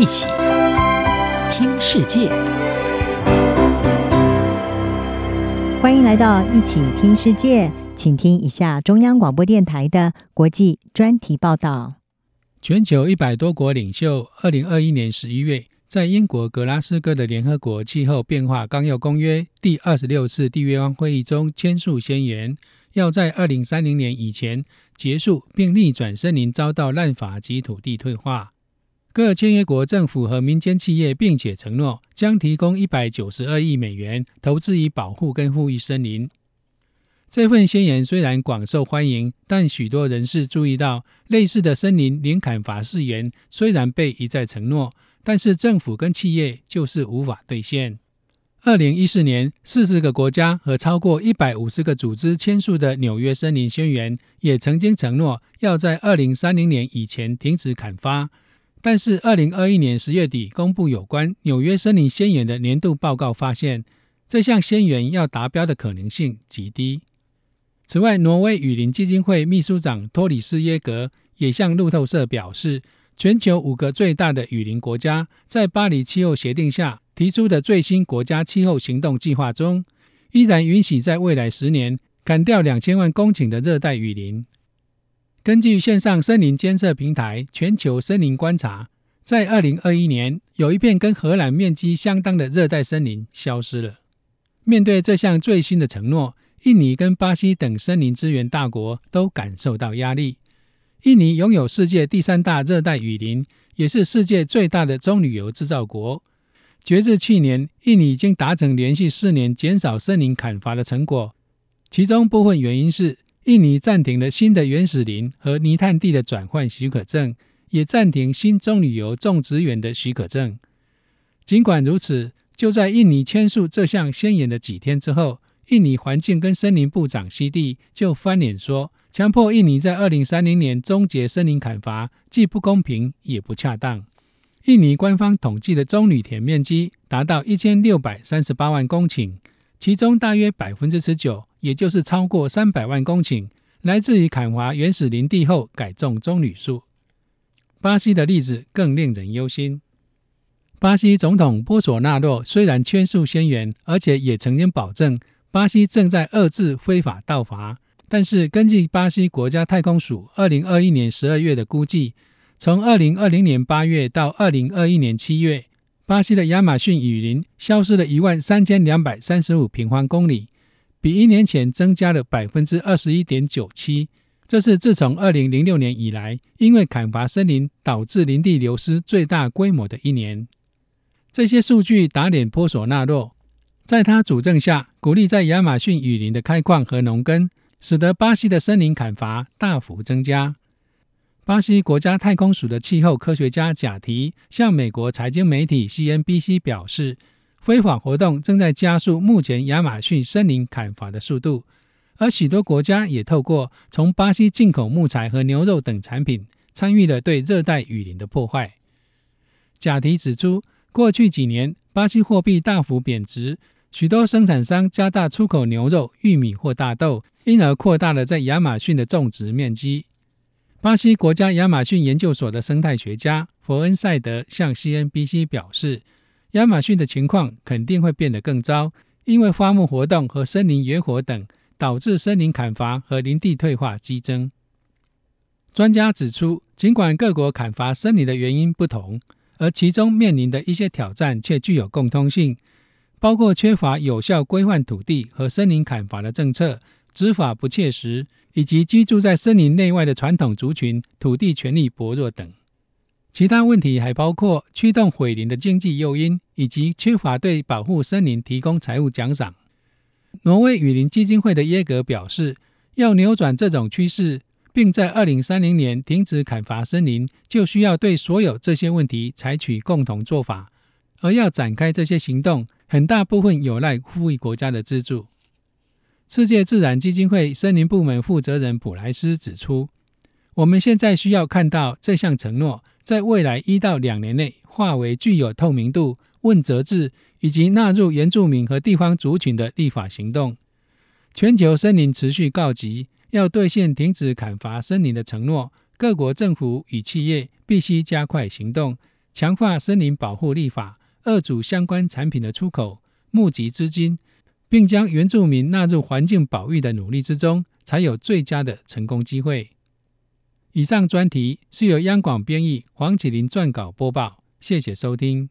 一起听世界，欢迎来到一起听世界，请听一下中央广播电台的国际专题报道。全球一百多国领袖，二零二一年十一月，在英国格拉斯哥的联合国气候变化纲要公约第二十六次缔约方会议中签署宣言，要在二零三零年以前结束并逆转森林遭到滥伐及土地退化。各签约国政府和民间企业，并且承诺将提供一百九十二亿美元投资以保护跟复育森林。这份宣言虽然广受欢迎，但许多人士注意到，类似的森林零砍伐誓言虽然被一再承诺，但是政府跟企业就是无法兑现。二零一四年，四十个国家和超过一百五十个组织签署的《纽约森林宣言》也曾经承诺要在二零三零年以前停止砍伐。但是，二零二一年十月底公布有关纽约森林宣言的年度报告发现，这项宣言要达标的可能性极低。此外，挪威雨林基金会秘书长托里斯耶格也向路透社表示，全球五个最大的雨林国家在巴黎气候协定下提出的最新国家气候行动计划中，依然允许在未来十年砍掉两千万公顷的热带雨林。根据线上森林监测平台全球森林观察，在二零二一年，有一片跟荷兰面积相当的热带森林消失了。面对这项最新的承诺，印尼跟巴西等森林资源大国都感受到压力。印尼拥有世界第三大热带雨林，也是世界最大的棕榈油制造国。截至去年，印尼已经达成连续四年减少森林砍伐的成果，其中部分原因是。印尼暂停了新的原始林和泥炭地的转换许可证，也暂停新棕榈油种植园的许可证。尽管如此，就在印尼签署这项宣言的几天之后，印尼环境跟森林部长西蒂就翻脸说，强迫印尼在二零三零年终结森林砍伐，既不公平也不恰当。印尼官方统计的棕榈田面积达到一千六百三十八万公顷。其中大约百分之十九，也就是超过三百万公顷，来自于砍伐原始林地后改种棕榈树。巴西的例子更令人忧心。巴西总统波索纳洛虽然签署宣言，而且也曾经保证巴西正在遏制非法盗伐，但是根据巴西国家太空署二零二一年十二月的估计，从二零二零年八月到二零二一年七月。巴西的亚马逊雨林消失了一万三千两百三十五平方公里，比一年前增加了百分之二十一点九七。这是自从二零零六年以来，因为砍伐森林导致林地流失最大规模的一年。这些数据打脸波索纳洛，在他主政下，鼓励在亚马逊雨林的开矿和农耕，使得巴西的森林砍伐大幅增加。巴西国家太空署的气候科学家贾提向美国财经媒体 CNBC 表示，非法活动正在加速目前亚马逊森林砍伐的速度，而许多国家也透过从巴西进口木材和牛肉等产品，参与了对热带雨林的破坏。贾提指出，过去几年巴西货币大幅贬值，许多生产商加大出口牛肉、玉米或大豆，因而扩大了在亚马逊的种植面积。巴西国家亚马逊研究所的生态学家佛恩塞德向 CNBC 表示，亚马逊的情况肯定会变得更糟，因为伐木活动和森林野火等导致森林砍伐和林地退化激增。专家指出，尽管各国砍伐森林的原因不同，而其中面临的一些挑战却具有共通性，包括缺乏有效规范土地和森林砍伐的政策，执法不切实。以及居住在森林内外的传统族群土地权利薄弱等，其他问题还包括驱动毁林的经济诱因，以及缺乏对保护森林提供财务奖赏。挪威雨林基金会的耶格表示，要扭转这种趋势，并在二零三零年停止砍伐森林，就需要对所有这些问题采取共同做法，而要展开这些行动，很大部分有赖富裕国家的资助。世界自然基金会森林部门负责人普莱斯指出：“我们现在需要看到这项承诺在未来一到两年内化为具有透明度、问责制以及纳入原住民和地方族群的立法行动。全球森林持续告急，要兑现停止砍伐森林的承诺，各国政府与企业必须加快行动，强化森林保护立法，遏阻相关产品的出口、募集资金，并将原住民纳入环境保育的努力之中，才有最佳的成功机会。以上专题是由央广编译，黄启麟撰稿播报。谢谢收听。